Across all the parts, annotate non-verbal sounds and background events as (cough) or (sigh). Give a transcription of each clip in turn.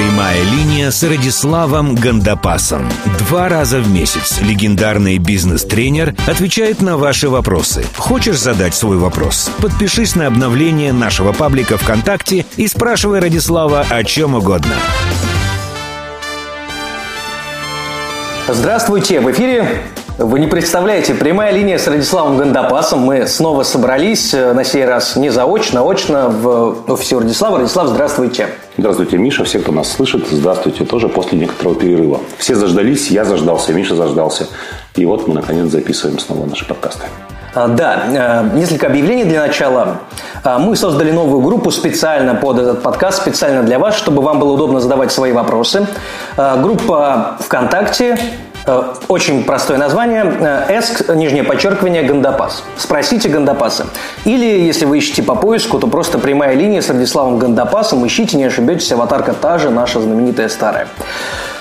Прямая линия с Радиславом Гандапасом. Два раза в месяц легендарный бизнес-тренер отвечает на ваши вопросы. Хочешь задать свой вопрос? Подпишись на обновление нашего паблика ВКонтакте и спрашивай Радислава о чем угодно. Здравствуйте! В эфире вы не представляете, прямая линия с Радиславом Гандапасом. Мы снова собрались, э, на сей раз не заочно, а очно в офисе Радислава. Радислав, здравствуйте. Здравствуйте, Миша, все, кто нас слышит, здравствуйте тоже после некоторого перерыва. Все заждались, я заждался, Миша заждался. И вот мы, наконец, записываем снова наши подкасты. А, да, э, несколько объявлений для начала. А, мы создали новую группу специально под этот подкаст, специально для вас, чтобы вам было удобно задавать свои вопросы. А, группа ВКонтакте очень простое название. Эск, нижнее подчеркивание, Гандапас. Спросите Гандапаса. Или, если вы ищете по поиску, то просто прямая линия с Радиславом Гандапасом. Ищите, не ошибетесь, аватарка та же, наша знаменитая старая.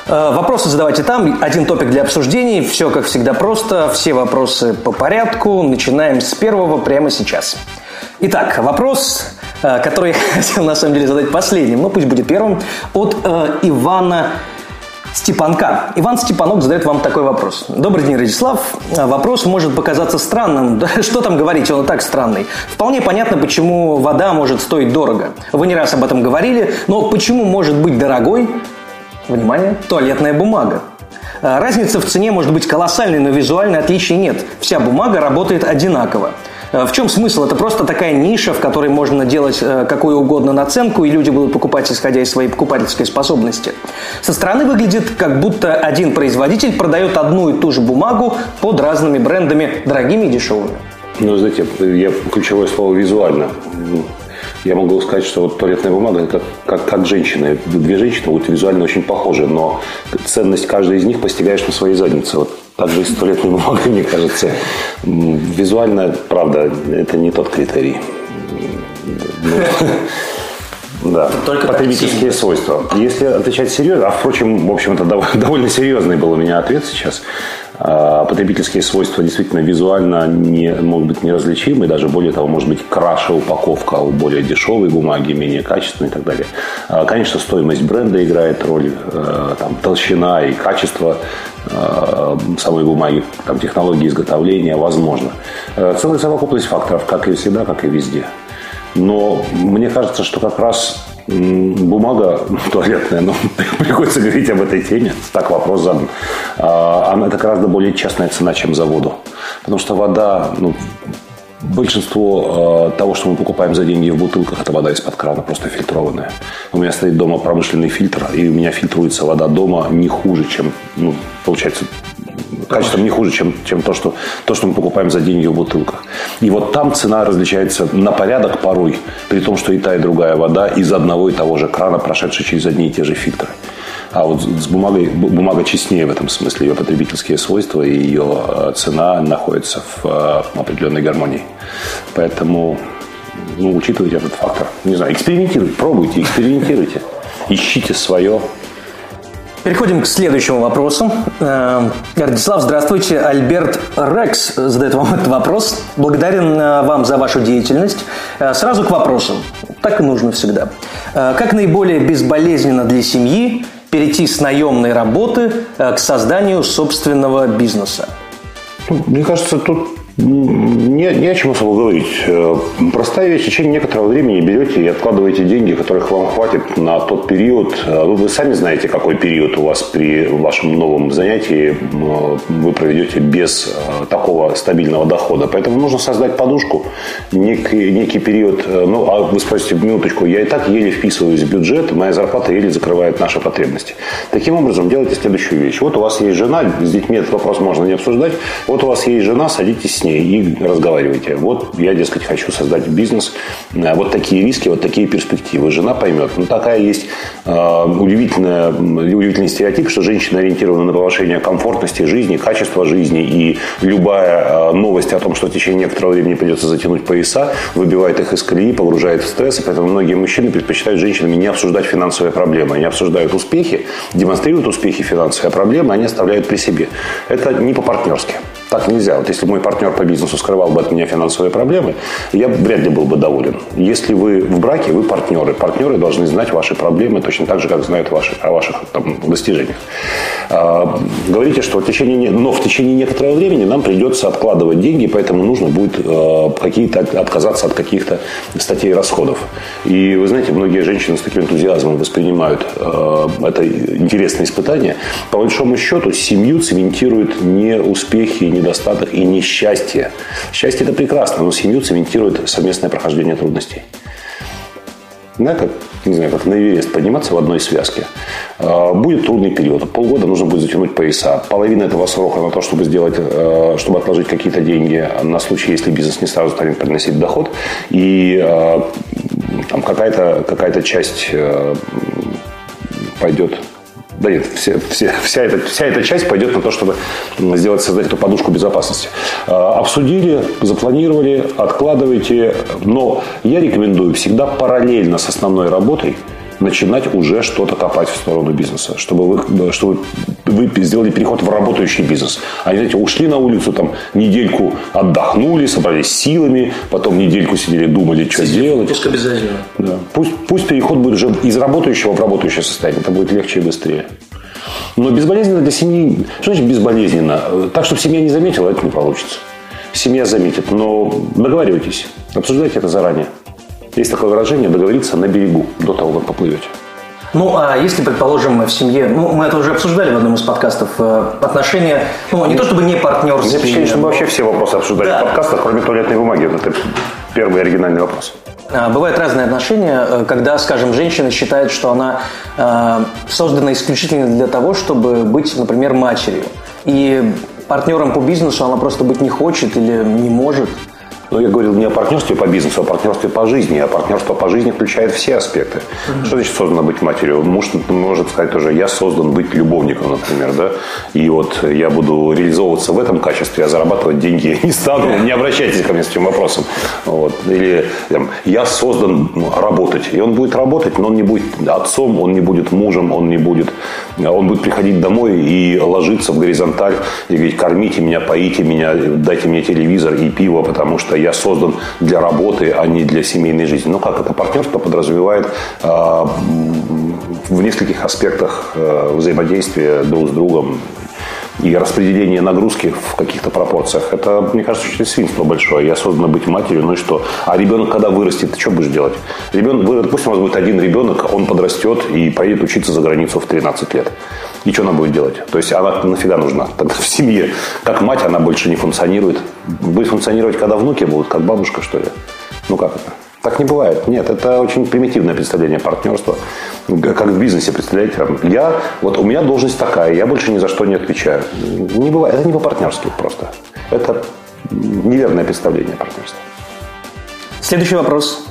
Э, вопросы задавайте там. Один топик для обсуждений. Все, как всегда, просто. Все вопросы по порядку. Начинаем с первого прямо сейчас. Итак, вопрос, э, который (laughs) я хотел на самом деле задать последним, но пусть будет первым, от Ивана Степанка. Иван Степанок задает вам такой вопрос. Добрый день, Радислав. Вопрос может показаться странным. (laughs) что там говорить, он и так странный. Вполне понятно, почему вода может стоить дорого. Вы не раз об этом говорили, но почему может быть дорогой, внимание, туалетная бумага? Разница в цене может быть колоссальной, но визуально отличий нет. Вся бумага работает одинаково. Э, в чем смысл? Это просто такая ниша, в которой можно делать э, какую угодно наценку, и люди будут покупать, исходя из своей покупательской способности. Со стороны выглядит, как будто один производитель продает одну и ту же бумагу под разными брендами, дорогими и дешевыми. Ну, знаете, я ключевое слово «визуально». Я могу сказать, что вот туалетная бумага это как, как женщины. Две женщины вот визуально очень похожи, но ценность каждой из них постигаешь на своей заднице. Вот также и с туалетной (laughs) бумагой, мне кажется. Визуально, правда, это не тот критерий. (laughs) Да, Только потребительские свойства. Если отвечать серьезно, а впрочем, в общем, это (laughs) довольно серьезный был у меня ответ сейчас. А, потребительские свойства действительно визуально не, могут быть неразличимы, даже более того, может быть краше упаковка у более дешевой бумаги, менее качественной и так далее. А, конечно, стоимость бренда играет роль, э, там, толщина и качество э, самой бумаги, там, технологии изготовления, возможно. Э, целая совокупность факторов, как и всегда, как и везде. Но мне кажется, что как раз бумага (laughs) туалетная, но (laughs) приходится говорить об этой теме, так вопрос задан. А, она это гораздо более частная цена, чем за воду. Потому что вода, ну, Большинство э, того, что мы покупаем за деньги в бутылках, это вода из-под крана, просто фильтрованная. У меня стоит дома промышленный фильтр, и у меня фильтруется вода дома не хуже, чем, ну, получается, качеством не хуже, чем, чем то, что, то, что мы покупаем за деньги в бутылках. И вот там цена различается на порядок порой, при том, что и та, и другая вода из одного и того же крана, прошедшая через одни и те же фильтры. А вот с бумагой, бумага честнее в этом смысле, ее потребительские свойства и ее э, цена находятся в э, определенной гармонии. Поэтому ну, учитывайте этот фактор. Не знаю, экспериментируйте, пробуйте, экспериментируйте. Ищите свое, Переходим к следующему вопросу. Э, Радислав, здравствуйте. Альберт Рекс задает вам (laughs) этот вопрос. Благодарен э, вам за вашу деятельность. Э, сразу к вопросу. Так и нужно всегда. Как наиболее безболезненно для семьи перейти с наемной работы к созданию собственного бизнеса? Мне кажется, тут не, не о чем особо говорить. Э, простая вещь. В течение некоторого времени берете и откладываете деньги, которых вам хватит на тот период. Э, вы, сами знаете, какой период у вас при вашем новом занятии э, вы проведете без такого стабильного дохода. Поэтому нужно создать подушку, некий, некий период. Ну, а вы спросите, минуточку, я и так еле вписываюсь в бюджет, моя зарплата еле закрывает наши потребности. Таким образом, делайте следующую вещь. Вот у вас есть жена, с детьми этот вопрос можно не обсуждать. Вот у вас есть жена, садитесь с ней и разговаривайте. Вот я, дескать, хочу создать бизнес. Э, вот такие риски, вот такие перспективы. Жена поймет. Ну, такая есть э, удивительная, удивительный стереотип, что женщина ориентирована на повышение комфортности жизни, качества жизни. И любая э, новость о том, что в течение некоторого времени придется затянуть пояса, выбивает их из колеи, погружает в стресс. И поэтому многие мужчины предпочитают женщинами не обсуждать финансовые проблемы. Они обсуждают успехи, демонстрируют успехи финансовые, а проблемы они оставляют при себе. Это не по-партнерски. Так нельзя. Вот если мой партнер по бизнесу скрывал бы от меня финансовые проблемы, я вряд ли был бы доволен. Если вы в браке, вы партнеры. Партнеры должны знать ваши проблемы точно так же, как знают ваши, о ваших там, достижениях. А, говорите, что в течение, но в течение некоторого времени нам придется откладывать деньги, поэтому нужно будет э, какие-то, отказаться от каких-то статей расходов. И вы знаете, многие женщины с таким энтузиазмом воспринимают э, это интересное испытание. По большому счету, семью цементируют не успехи, не недостаток и несчастье. Счастье – это прекрасно, но семью цементирует совместное прохождение трудностей. Да, как, не знаю, как на Эверест подниматься в одной связке. А, будет трудный период. Полгода нужно будет затянуть пояса. Половина этого срока на то, чтобы сделать, э, чтобы отложить какие-то деньги на случай, если бизнес не сразу станет приносить доход. И э, там какая-то какая часть э, пойдет да нет, все, все, вся, эта, вся эта часть пойдет на то, чтобы сделать, создать эту подушку безопасности. А, обсудили, запланировали, откладывайте. Но я рекомендую всегда параллельно с основной работой начинать уже что-то копать в сторону бизнеса, чтобы вы, чтобы вы сделали переход в работающий бизнес. Они, знаете, ушли на улицу, там, недельку отдохнули, собрались силами, потом недельку сидели, думали, что Сидите, делать. Пусть обязательно. Да. Пусть, пусть переход будет уже из работающего в работающее состояние. Это будет легче и быстрее. Но безболезненно для семьи... Что значит безболезненно? Так, чтобы семья не заметила, это не получится. Семья заметит, но договаривайтесь, обсуждайте это заранее. Есть такое выражение «договориться на берегу» до того, как поплывете. Ну, а если, предположим, в семье, ну, мы это уже обсуждали в одном из подкастов, э, отношения, ну, не то чтобы не партнерские. Мне ощущение, что мы вообще все вопросы обсуждали да. в подкастах, кроме туалетной бумаги. Это первый оригинальный вопрос. А, бывают разные отношения, э, когда, скажем, женщина считает, что она э, создана исключительно для того, чтобы быть, например, матерью. И партнером по бизнесу она просто быть не хочет или не может. Но я говорил не о партнерстве по бизнесу, а о партнерстве по жизни. А партнерство по жизни включает все аспекты. Mm-hmm. Что значит создано быть матерью? Муж может сказать тоже, я создан быть любовником, например, да? И вот я буду реализовываться в этом качестве, а зарабатывать деньги не стану. (laughs) Не обращайтесь ко мне с этим вопросом. Вот. Или там, я создан ну, работать. И он будет работать, но он не будет отцом, он не будет мужем, он не будет... Он будет приходить домой и ложиться в горизонталь и говорить, кормите меня, поите меня, дайте мне телевизор и пиво, потому что я создан для работы, а не для семейной жизни. Ну как это партнерство подразумевает э, в нескольких аспектах э, взаимодействия друг с другом и распределение нагрузки в каких-то пропорциях. Это, мне кажется, очень свинство большое. Я создан быть матерью, ну и что? А ребенок, когда вырастет, ты что будешь делать? Ребенок, допустим, у вас будет один ребенок, он подрастет и поедет учиться за границу в 13 лет. И что она будет делать? То есть она нафига нужна? Тогда в семье, как мать, она больше не функционирует. Будет функционировать, когда внуки будут, как бабушка, что ли? Ну как это? Так не бывает. Нет, это очень примитивное представление партнерства. Как в бизнесе, представляете? Я, вот у меня должность такая, я больше ни за что не отвечаю. Не бывает. Это не по-партнерски просто. Это неверное представление партнерства. Следующий вопрос.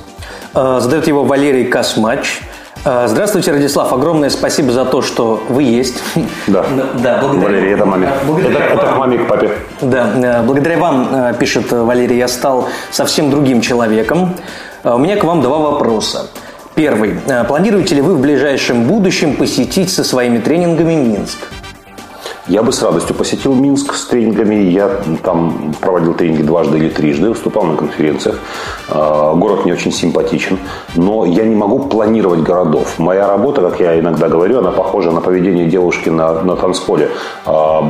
Э, задает его Валерий Касмач. Э, здравствуйте, Радислав. Огромное спасибо за то, что вы есть. Да. (laughs) да благодаря, Валерий, это маме. Благодаря это, это к маме к папе. Да. Э, благодаря вам, пишет Валерий, я стал совсем другим человеком. У меня к вам два вопроса. Первый. Планируете ли вы в ближайшем будущем посетить со своими тренингами Минск? Я бы с радостью посетил Минск с тренингами. Я там проводил тренинги дважды или трижды, выступал на конференциях. А, город мне очень симпатичен, но я не могу планировать городов. Моя работа, как я иногда говорю, она похожа на поведение девушки на, на танцполе а,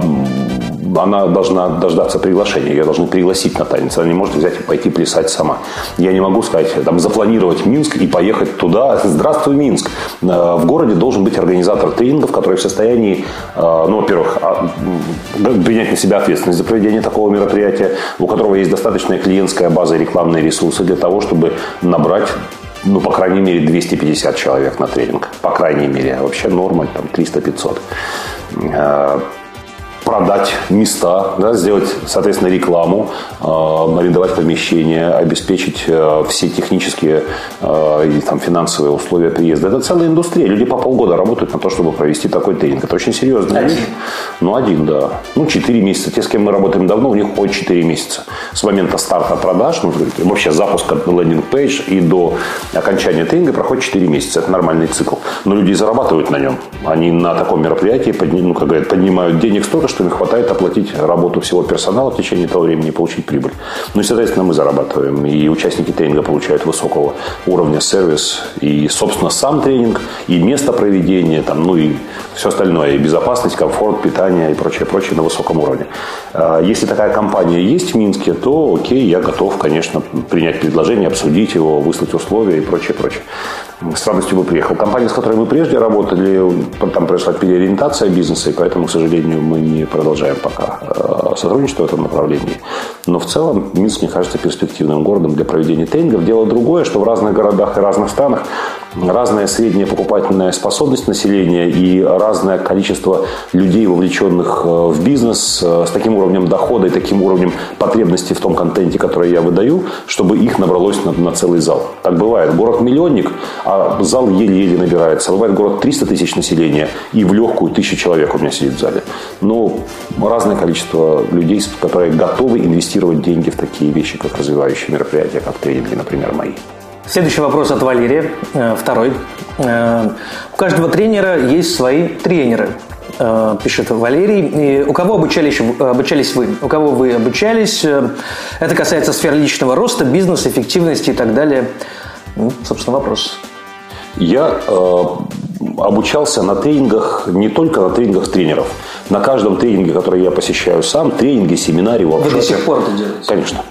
она должна дождаться приглашения, ее должны пригласить на танец, она не может взять и пойти плясать сама. Я не могу сказать, там, запланировать Минск и поехать туда. Здравствуй, Минск. Э, в городе должен быть организатор тренингов, который в состоянии, э, ну, во-первых, а, принять на себя ответственность за проведение такого мероприятия, у которого есть достаточная клиентская база и рекламные ресурсы для того, чтобы набрать ну, по крайней мере, 250 человек на тренинг. По крайней мере. Вообще норма там 300-500 продать места, да, сделать, соответственно, рекламу, э, арендовать помещения, обеспечить э, все технические э, и там, финансовые условия приезда. Это целая индустрия. Люди по полгода работают на то, чтобы провести такой тренинг. Это очень серьезно. Один? Ну, один, да. Ну, 4 месяца. Те, с кем мы работаем давно, у них хоть 4 месяца. С момента старта продаж, ну, вообще запуска лендинг-пейдж и до окончания тренинга проходит 4 месяца. Это нормальный цикл. Но люди зарабатывают на нем. Они на таком мероприятии, ну, как говорят, поднимают денег столько, что что им хватает оплатить работу всего персонала в течение этого времени и получить прибыль. Ну и, соответственно, мы зарабатываем. И участники тренинга получают высокого уровня сервис. И, собственно, сам тренинг, и место проведения, там, ну и все остальное. И безопасность, комфорт, питание и прочее, прочее на высоком уровне. А если такая компания есть в Минске, то окей, я готов, конечно, принять предложение, обсудить его, выслать условия и прочее, прочее с радостью бы приехал. Компания, с которой мы прежде работали, там произошла переориентация бизнеса, и поэтому, к сожалению, мы не продолжаем пока э, сотрудничество в этом направлении. Но в целом Минск, мне кажется, перспективным городом для проведения тренингов. Дело другое, что в разных городах и разных странах разная средняя покупательная способность населения и разное количество людей, вовлеченных э, в бизнес э, с таким уровнем дохода и таким уровнем потребностей в том контенте, который я выдаю, чтобы их набралось на, на целый зал. Так бывает. Город-миллионник, а зал еле-еле набирается. Бывает город 300 тысяч населения и в легкую тысячу человек у меня сидит в зале. Но разное количество людей, которые готовы инвестировать деньги в такие вещи, как развивающие мероприятия, как тренинги, например, мои. Следующий вопрос от Валерия, э, второй. Э, у каждого тренера есть свои тренеры, э, пишет Валерий. И у кого обучались, обучались вы? У кого вы обучались? Это касается сфер личного роста, бизнеса, эффективности и так далее. Ну, собственно, вопрос. Я э, обучался на тренингах, не только на тренингах тренеров. На каждом тренинге, который я посещаю сам, тренинги, семинаре, воркшопе. Вы до сих пор это делаете? Конечно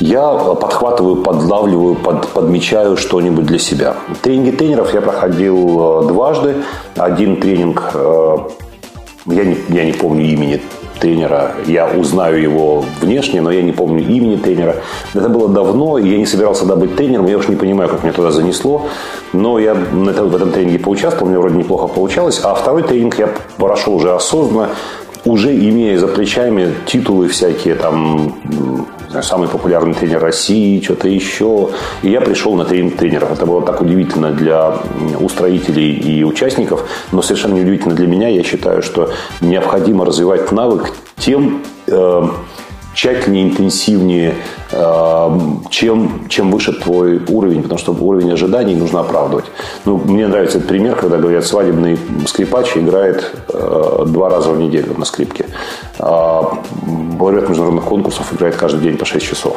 я подхватываю, подлавливаю, под, подмечаю что-нибудь для себя. Тренинги тренеров я проходил э, дважды. Один тренинг, э, я не, я не помню имени тренера, я узнаю его внешне, но я не помню имени тренера. Это было давно, и я не собирался тогда быть тренером, я уж не понимаю, как меня туда занесло, но я в этом тренинге поучаствовал, мне вроде неплохо получалось, а второй тренинг я прошел уже осознанно, уже имея за плечами титулы всякие, там, знаю, самый популярный тренер России, что-то еще. И я пришел на тренинг тренеров. Это было так удивительно для устроителей и участников, но совершенно неудивительно для меня. Я считаю, что необходимо развивать навык тем, э, тщательнее, интенсивнее, э, чем, чем выше твой уровень, потому что уровень ожиданий нужно оправдывать. Ну, мне нравится этот пример, когда говорят, свадебный скрипач играет э, два раза в неделю на скрипке. Время международных конкурсов играет каждый день по 6 часов.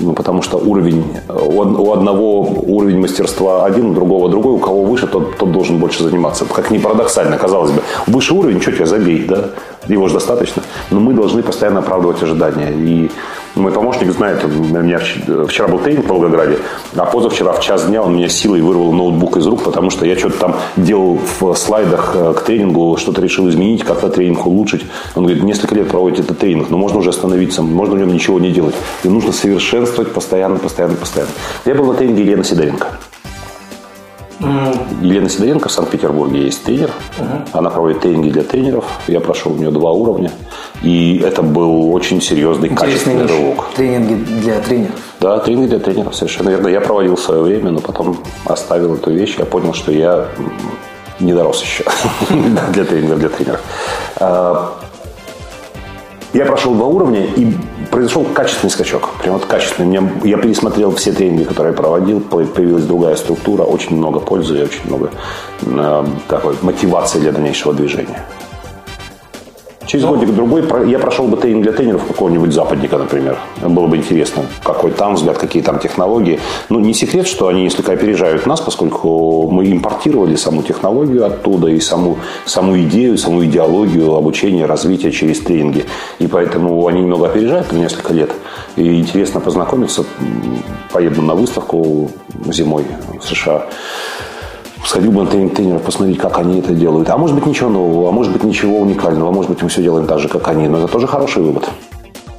Ну, потому что уровень, у одного уровень мастерства один, у другого другой, у кого выше, тот, тот должен больше заниматься. Как ни парадоксально, казалось бы. Выше уровень, что тебя забей, да? Его же достаточно. Но мы должны постоянно оправдывать ожидания. И мой помощник знает, у меня вчера был тренинг в Волгограде, а позавчера в час дня он меня силой вырвал ноутбук из рук, потому что я что-то там делал в слайдах э, к тренингу, что-то решил изменить, как-то тренинг улучшить. Он говорит, несколько лет проводите этот тренинг, но можно уже остановиться, можно в нем ничего не делать. И нужно совершенствовать постоянно, постоянно, постоянно. Я был на тренинге Елены Сидоренко. Елена Сидоренко в Санкт-Петербурге есть тренер. Она проводит тренинги для тренеров. Я прошел у нее два уровня. И это был очень серьезный, Интересный качественный рывок. Тренинги для тренеров. Да, тренинги для тренеров, совершенно верно. Я проводил в свое время, но потом оставил эту вещь. Я понял, что я не дорос еще (laughs) для тренингов для тренеров. А, я прошел два уровня, и произошел качественный скачок. Прям вот качественный. Мне, я пересмотрел все тренинги, которые я проводил, появилась другая структура, очень много пользы и очень много э, такой мотивации для дальнейшего движения. Через ну, годик-другой я прошел бы тренинг для тренеров какого-нибудь западника, например. Было бы интересно, какой там взгляд, какие там технологии. Ну, не секрет, что они несколько опережают нас, поскольку мы импортировали саму технологию оттуда и саму, саму идею, саму идеологию обучения, развития через тренинги. И поэтому они немного опережают на несколько лет. И интересно познакомиться. Поеду на выставку зимой в США сходил бы на тренинг тренеров, посмотреть, как они это делают. А может быть ничего нового, а может быть ничего уникального, а может быть мы все делаем так же, как они. Но это тоже хороший вывод.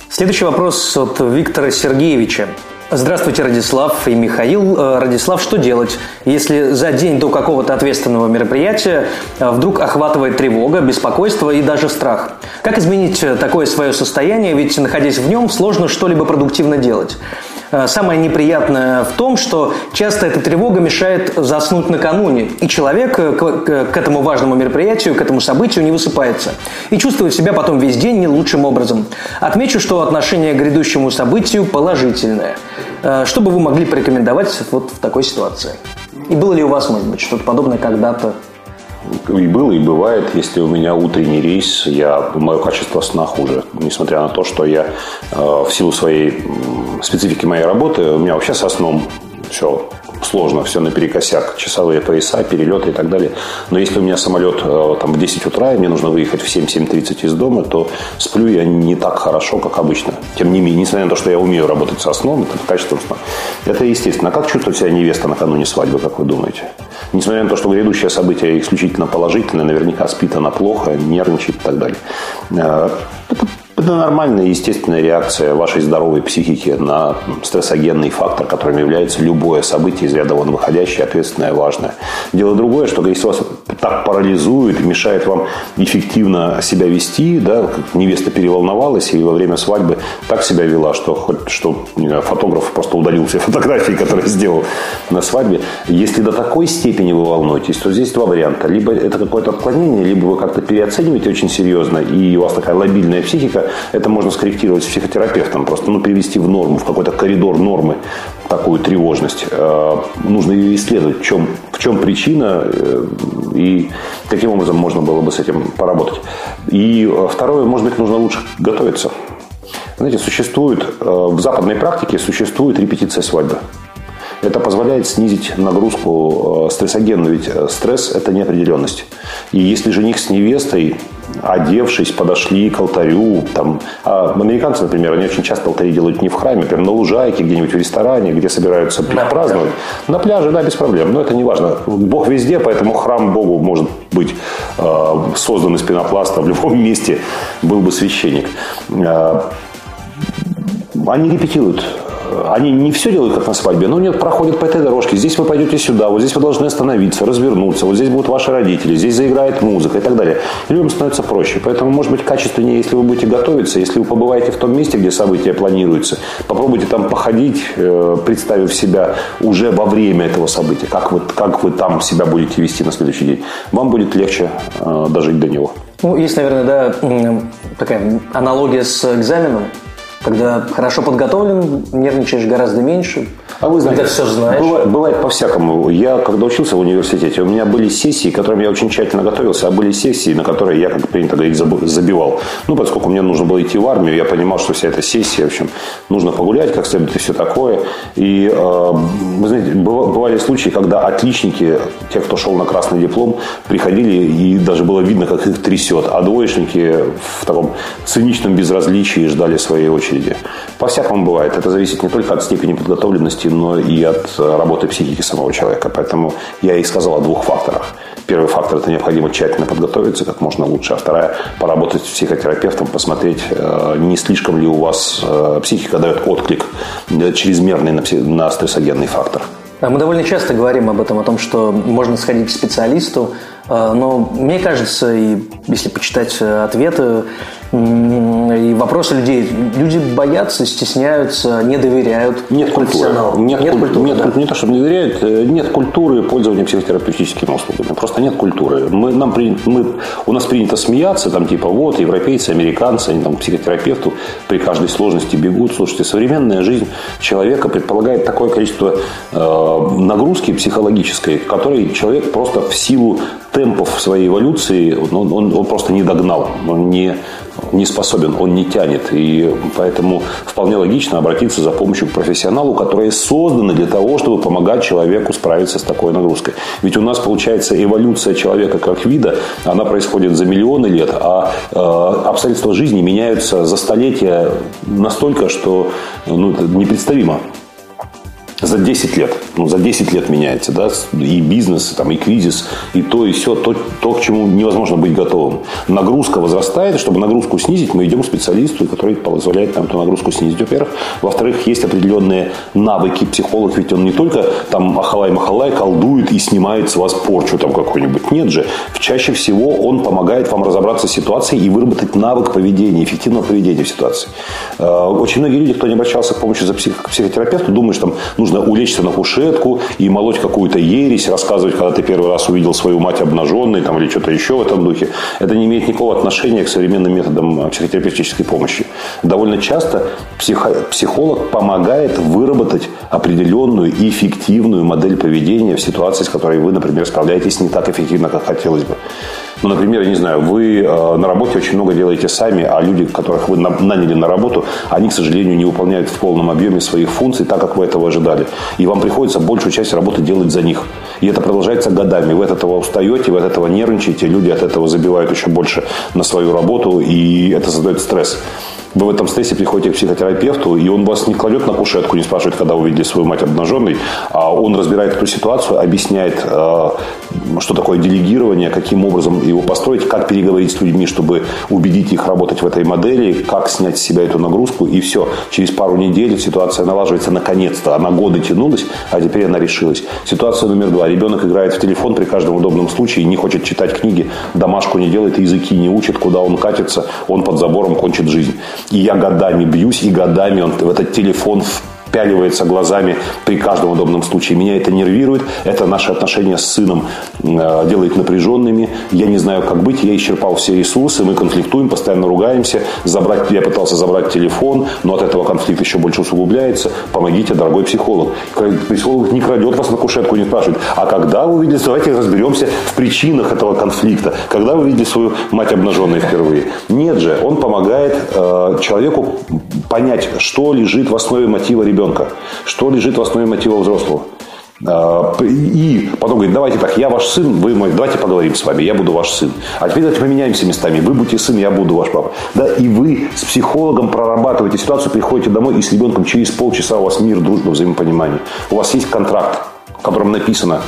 Следующий вопрос от Виктора Сергеевича. Здравствуйте, Радислав и Михаил. Э, Радислав, что делать, если за день до какого-то ответственного мероприятия э, вдруг охватывает тревога, беспокойство и даже страх? Как изменить э, такое свое состояние, ведь находясь в нем, сложно что-либо продуктивно делать? Э, самое неприятное в том, что часто эта тревога мешает заснуть накануне, и человек э, к, этому важному мероприятию, к этому событию не высыпается и чувствует себя потом весь день не лучшим образом. Отмечу, что отношение к грядущему событию положительное. Э, что бы вы могли порекомендовать вот в такой ситуации? И было ли у вас, может быть, что-то подобное когда-то? И было, и бывает, если у меня утренний рейс, я, мое качество сна хуже. Несмотря на то, что я э, в силу своей специфики моей работы, у меня вообще со сном все сложно, все наперекосяк, часовые пояса, перелеты и так далее. Но если у меня самолет э, там, в 10 утра, и мне нужно выехать в 7-7.30 из дома, то сплю я не так хорошо, как обычно. Тем не менее, несмотря на то, что я умею работать со сном, это качество сна. Это естественно. А как чувствует себя невеста накануне свадьбы, как вы думаете? Несмотря на то, что грядущее событие исключительно положительное, наверняка спит она плохо, нервничает и так далее. Э, это это нормальная, естественная реакция вашей здоровой психики на стрессогенный фактор, которым является любое событие из ряда вон выходящее, ответственное, важное. Дело другое, что если вас так парализует, мешает вам эффективно себя вести, да, как невеста переволновалась и во время свадьбы так себя вела, что, хоть, что знаю, фотограф просто удалил все фотографии, которые сделал на свадьбе. Если до такой степени вы волнуетесь, то здесь два варианта. Либо это какое-то отклонение, либо вы как-то переоцениваете очень серьезно, и у вас такая лобильная психика, это можно скорректировать с психотерапевтом, просто ну, привести в норму, в какой-то коридор нормы такую тревожность. Э, нужно ее исследовать, в чем, в чем причина э, и каким образом можно было бы с этим поработать. И э, второе, может быть, нужно лучше готовиться. Знаете, существует в западной практике существует репетиция свадьбы. Это позволяет снизить нагрузку стрессогенную, ведь стресс – это неопределенность. И если жених с невестой одевшись, подошли к алтарю. Там, а американцы, например, они очень часто алтари делают не в храме, прям на лужайке, где-нибудь в ресторане, где собираются на праздновать. Пляже. На пляже, да, без проблем. Но это не важно. Бог везде, поэтому храм Богу может быть э, создан из пенопласта. В любом (laughs) месте был бы священник. Э, они репетируют они не все делают, как на свадьбе, но нет, проходят по этой дорожке. Здесь вы пойдете сюда, вот здесь вы должны остановиться, развернуться, вот здесь будут ваши родители, здесь заиграет музыка и так далее. Людям становится проще. Поэтому, может быть, качественнее, если вы будете готовиться, если вы побываете в том месте, где события планируются, попробуйте там походить, э, представив себя уже во время этого события, как вы, как вы там себя будете вести на следующий день. Вам будет легче э, дожить до него. Ну, есть, наверное, да, такая аналогия с экзаменом. Когда хорошо подготовлен, нервничаешь гораздо меньше. А вы знаете, все знаешь. Бывает, бывает по-всякому. Я, когда учился в университете, у меня были сессии, к которым я очень тщательно готовился, а были сессии, на которые я, как принято говорить, забивал. Ну, поскольку мне нужно было идти в армию, я понимал, что вся эта сессия, в общем, нужно погулять как следует и все такое. И, э, вы знаете, бывали случаи, когда отличники, те, кто шел на красный диплом, приходили, и даже было видно, как их трясет. А двоечники в таком циничном безразличии ждали своей очереди. По-всякому бывает. Это зависит не только от степени подготовленности, но и от э, работы психики самого человека. Поэтому я и сказал о двух факторах. Первый фактор – это необходимо тщательно подготовиться как можно лучше. А вторая – поработать с психотерапевтом, посмотреть, э, не слишком ли у вас э, психика дает отклик чрезмерный на стрессогенный фактор. Мы довольно часто говорим об этом, о том, что можно сходить к специалисту, но мне кажется, и если почитать ответы, и вопросы людей. Люди боятся, стесняются, не доверяют нет. Культуры. Нет, нет культуры. Нет, да. Не то, чтобы не доверяют, э, нет культуры пользования психотерапевтическими услугами. Просто нет культуры. Мы, нам, мы, у нас принято смеяться, там типа вот, европейцы, американцы, они там к психотерапевту при каждой сложности бегут. Слушайте, современная жизнь человека предполагает такое количество э, нагрузки психологической, которой человек просто в силу темпов своей эволюции он, он, он просто не догнал, он не не способен, он не тянет. И поэтому вполне логично обратиться за помощью к профессионалу, которые созданы для того, чтобы помогать человеку справиться с такой нагрузкой. Ведь у нас получается эволюция человека как вида, она происходит за миллионы лет, а э, обстоятельства жизни меняются за столетия настолько, что ну, это непредставимо за 10 лет. Ну, за 10 лет меняется, да, и бизнес, там, и кризис, и то, и все, то, то, к чему невозможно быть готовым. Нагрузка возрастает, и чтобы нагрузку снизить, мы идем к специалисту, который позволяет нам эту нагрузку снизить, во-первых. Во-вторых, есть определенные навыки. Психолог ведь он не только там ахалай-махалай колдует и снимает с вас порчу там какой-нибудь. Нет же. Чаще всего он помогает вам разобраться с ситуацией и выработать навык поведения, эффективного поведения в ситуации. Э, очень многие люди, кто не обращался к помощи за псих, к психотерапевту, думают, что там нужно нужно улечься на кушетку и молоть какую-то ересь, рассказывать, когда ты первый раз увидел свою мать обнаженной там, или что-то еще в этом духе. Это не имеет никакого отношения к современным методам психотерапевтической помощи. Довольно часто психо, психолог помогает выработать определенную эффективную модель поведения в ситуации, с которой вы, например, справляетесь не так эффективно, как хотелось бы. Ну, например, я не знаю, вы э, на работе очень много делаете сами, а люди, которых вы наняли на работу, они, к сожалению, не выполняют в полном объеме своих функций так, как вы этого ожидали. И вам приходится большую часть работы делать за них. И это продолжается годами. Вы от этого устаете, вы от этого нервничаете, люди от этого забивают еще больше на свою работу, и это создает стресс вы в этом стрессе приходите к психотерапевту, и он вас не кладет на кушетку, не спрашивает, когда увидели свою мать обнаженной, а он разбирает эту ситуацию, объясняет, э, что такое делегирование, каким образом его построить, как переговорить с людьми, чтобы убедить их работать в этой модели, как снять с себя эту нагрузку, и все. Через пару недель ситуация налаживается наконец-то. Она годы тянулась, а теперь она решилась. Ситуация номер два. Ребенок играет в телефон при каждом удобном случае, не хочет читать книги, домашку не делает, языки не учит, куда он катится, он под забором кончит жизнь. И я годами бьюсь, и годами он в этот телефон впяливается глазами при каждом удобном случае. Меня это нервирует, это наши отношения с сыном э, делает напряженными. Я не знаю, как быть, я исчерпал все ресурсы, мы конфликтуем, постоянно ругаемся. Забрать, я пытался забрать телефон, но от этого конфликт еще больше усугубляется. Помогите, дорогой психолог. Психолог не крадет вас на кушетку, не спрашивает, а когда вы видели, давайте разберемся в причинах этого конфликта. Когда вы видели свою мать обнаженной впервые? Нет же, он помогает э, человеку понять, что лежит в основе мотива ребенка ребенка, что лежит в основе мотива взрослого. А, и потом говорит, давайте так, я ваш сын, вы мой, давайте поговорим с вами, я буду ваш сын. А теперь давайте поменяемся местами, вы будете сын, я буду ваш папа. Да, и вы с психологом прорабатываете ситуацию, приходите домой и с ребенком через полчаса у вас мир, дружба, взаимопонимание. У вас есть контракт, в котором написано,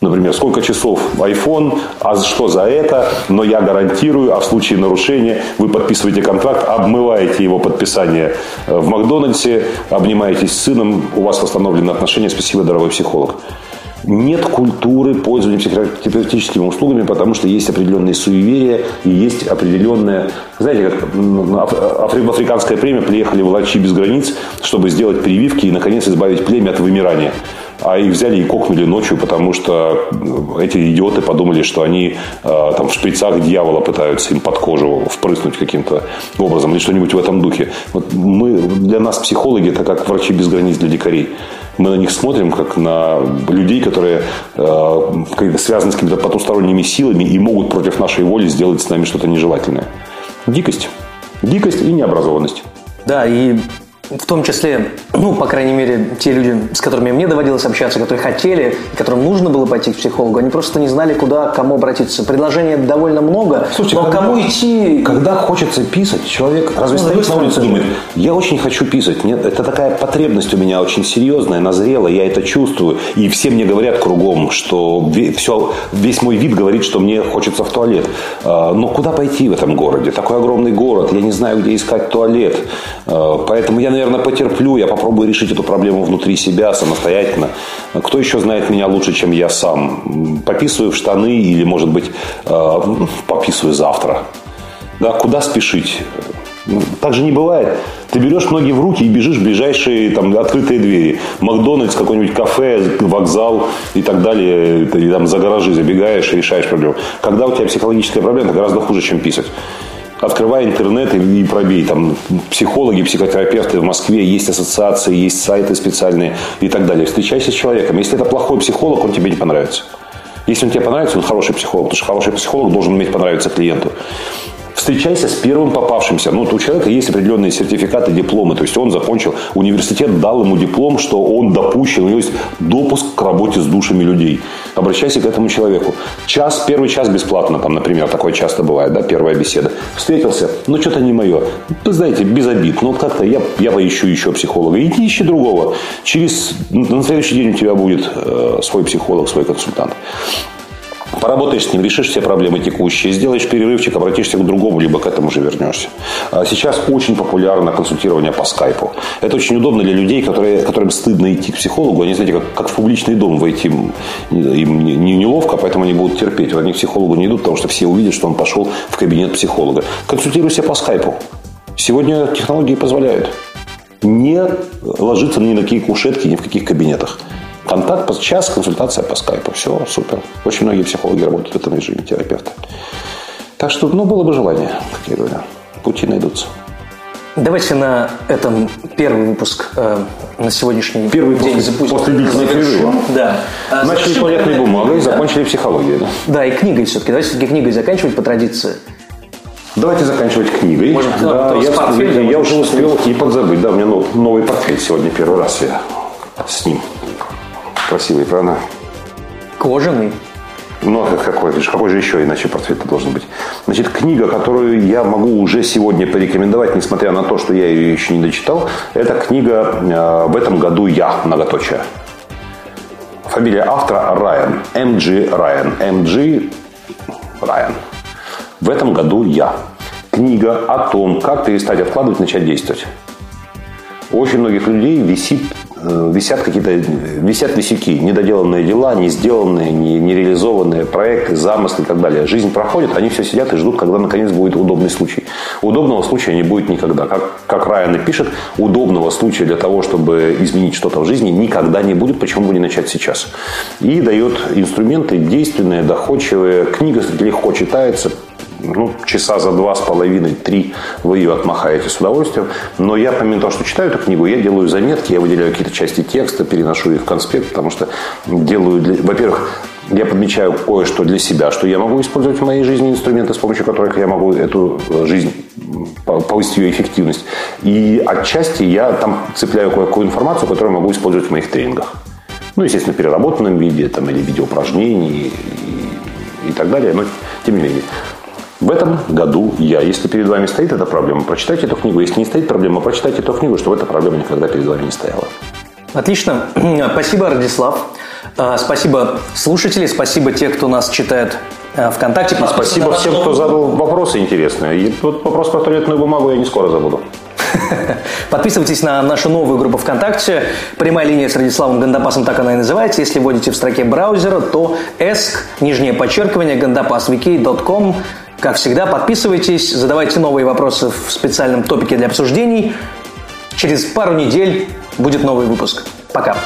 Например, сколько часов iPhone, а что за это, но я гарантирую, а в случае нарушения вы подписываете контракт, обмываете его подписание э, в Макдональдсе, обнимаетесь с сыном, у вас восстановлены отношения, спасибо, дорогой психолог. Нет культуры пользования психотерапевтическими услугами, потому что есть определенные суеверия и есть определенная... Знаете, как в африканская премия приехали врачи без границ, чтобы сделать прививки и, наконец, избавить племя от вымирания а их взяли и кокнули ночью, потому что эти идиоты подумали, что они э, там в шприцах дьявола пытаются им под кожу впрыснуть каким-то образом или что-нибудь в этом духе. Вот мы, для нас психологи это как врачи без границ для дикарей. Мы на них смотрим как на людей, которые э, связаны с какими-то потусторонними силами и могут против нашей воли сделать с нами что-то нежелательное. Дикость. Дикость и необразованность. Да, и в том числе, ну, по крайней мере, те люди, с которыми мне доводилось общаться, которые хотели, которым нужно было пойти к психологу, они просто не знали, куда, к кому обратиться. Предложений довольно много, Слушайте, но когда, кому идти... Когда хочется писать, человек разве ну, стоит на улице и думает, я очень хочу писать, нет, это такая потребность у меня очень серьезная, назрела, я это чувствую, и все мне говорят кругом, что все, весь мой вид говорит, что мне хочется в туалет. А, но куда пойти в этом городе? Такой огромный город, я не знаю, где искать туалет. А, поэтому я, наверное, потерплю, я попробую решить эту проблему внутри себя самостоятельно. Кто еще знает меня лучше, чем я сам? Пописываю в штаны или, может быть, э, пописываю завтра. Да, куда спешить? Так же не бывает. Ты берешь ноги в руки и бежишь в ближайшие там, открытые двери. Макдональдс, какой-нибудь кафе, вокзал и так далее. Ты там за гаражи забегаешь и решаешь проблему. Когда у тебя психологическая проблема, это гораздо хуже, чем писать. Открывай интернет и пробей. Там психологи, психотерапевты в Москве, есть ассоциации, есть сайты специальные и так далее. Встречайся с человеком. Если это плохой психолог, он тебе не понравится. Если он тебе понравится, он хороший психолог, потому что хороший психолог должен уметь понравиться клиенту встречайся с первым попавшимся. Ну, у человека есть определенные сертификаты, дипломы. То есть он закончил, университет дал ему диплом, что он допущен, у него есть допуск к работе с душами людей. Обращайся к этому человеку. Час, первый час бесплатно, там, например, такое часто бывает, да, первая беседа. Встретился, ну, что-то не мое. Вы знаете, без обид. Вот как-то я, я поищу еще психолога. Иди ищи другого. Через, на следующий день у тебя будет э, свой психолог, свой консультант. Поработаешь с ним, решишь все проблемы текущие, сделаешь перерывчик, обратишься к другому, либо к этому же вернешься. А сейчас очень популярно консультирование по скайпу. Это очень удобно для людей, которые, которым стыдно идти к психологу. Они, знаете, как, как в публичный дом войти им, не, не, неловко, поэтому они будут терпеть. Вот они к психологу не идут, потому что все увидят, что он пошел в кабинет психолога. Консультируйся по скайпу. Сегодня технологии позволяют. не ложится ни на какие кушетки, ни в каких кабинетах. Контакт час, консультация по скайпу. Все, супер. Очень многие психологи работают в этом режиме, терапевты. Так что, ну, было бы желание, как я говорю. Пути найдутся. Давайте на этом первый выпуск э, на сегодняшний первый день запустим. После длительного перерыва. Да. Начали туалетной бумагой, да. закончили психологией. Да? да, и книгой все-таки. Давайте все-таки книгой заканчивать по традиции. Давайте заканчивать книгой. Может, да, я, портфель, я, я уже успел и подзабыть. Да, у меня новый портфель сегодня первый раз я с ним. Красивый, правда? Кожаный. Ну, а какой, какой же еще иначе портфель должен быть? Значит, книга, которую я могу уже сегодня порекомендовать, несмотря на то, что я ее еще не дочитал, это книга э, «В этом году я», многоточие. Фамилия автора Райан. М.G. Райан. М.G. Райан. В этом году я. Книга о том, как перестать откладывать, начать действовать. У очень многих людей висит висят какие-то висят висяки, недоделанные дела, не сделанные, не, не реализованные проекты, замыслы и так далее. Жизнь проходит, они все сидят и ждут, когда наконец будет удобный случай. Удобного случая не будет никогда. Как, как Райан и пишет, удобного случая для того, чтобы изменить что-то в жизни, никогда не будет. Почему бы не начать сейчас? И дает инструменты действенные, доходчивые. Книга легко читается, ну, часа за два с половиной, три вы ее отмахаете с удовольствием. Но я, помимо того, что читаю эту книгу, я делаю заметки, я выделяю какие-то части текста, переношу их в конспект, потому что делаю, для... во-первых, я подмечаю кое-что для себя, что я могу использовать в моей жизни инструменты, с помощью которых я могу эту жизнь повысить ее эффективность. И отчасти я там цепляю кое-какую информацию, которую могу использовать в моих тренингах. Ну, естественно, в переработанном виде, там, или в виде упражнений и, и так далее. Но, тем не менее, в этом году я, если перед вами стоит эта проблема, прочитайте эту книгу. Если не стоит проблема, прочитайте эту книгу, чтобы эта проблема никогда перед вами не стояла. Отлично. (clears throat) Спасибо, Радислав. А, спасибо слушатели, спасибо те, кто нас читает а, ВКонтакте. И спасибо всем, кто задал вопросы интересные. И вот вопрос про туалетную бумагу я не скоро забуду. (laughs) Подписывайтесь на нашу новую группу ВКонтакте. Прямая линия с Радиславом Гандапасом, так она и называется. Если вводите в строке браузера, то ESC, нижнее подчеркивание, gandapasvk.com как всегда, подписывайтесь, задавайте новые вопросы в специальном топике для обсуждений. Через пару недель будет новый выпуск. Пока.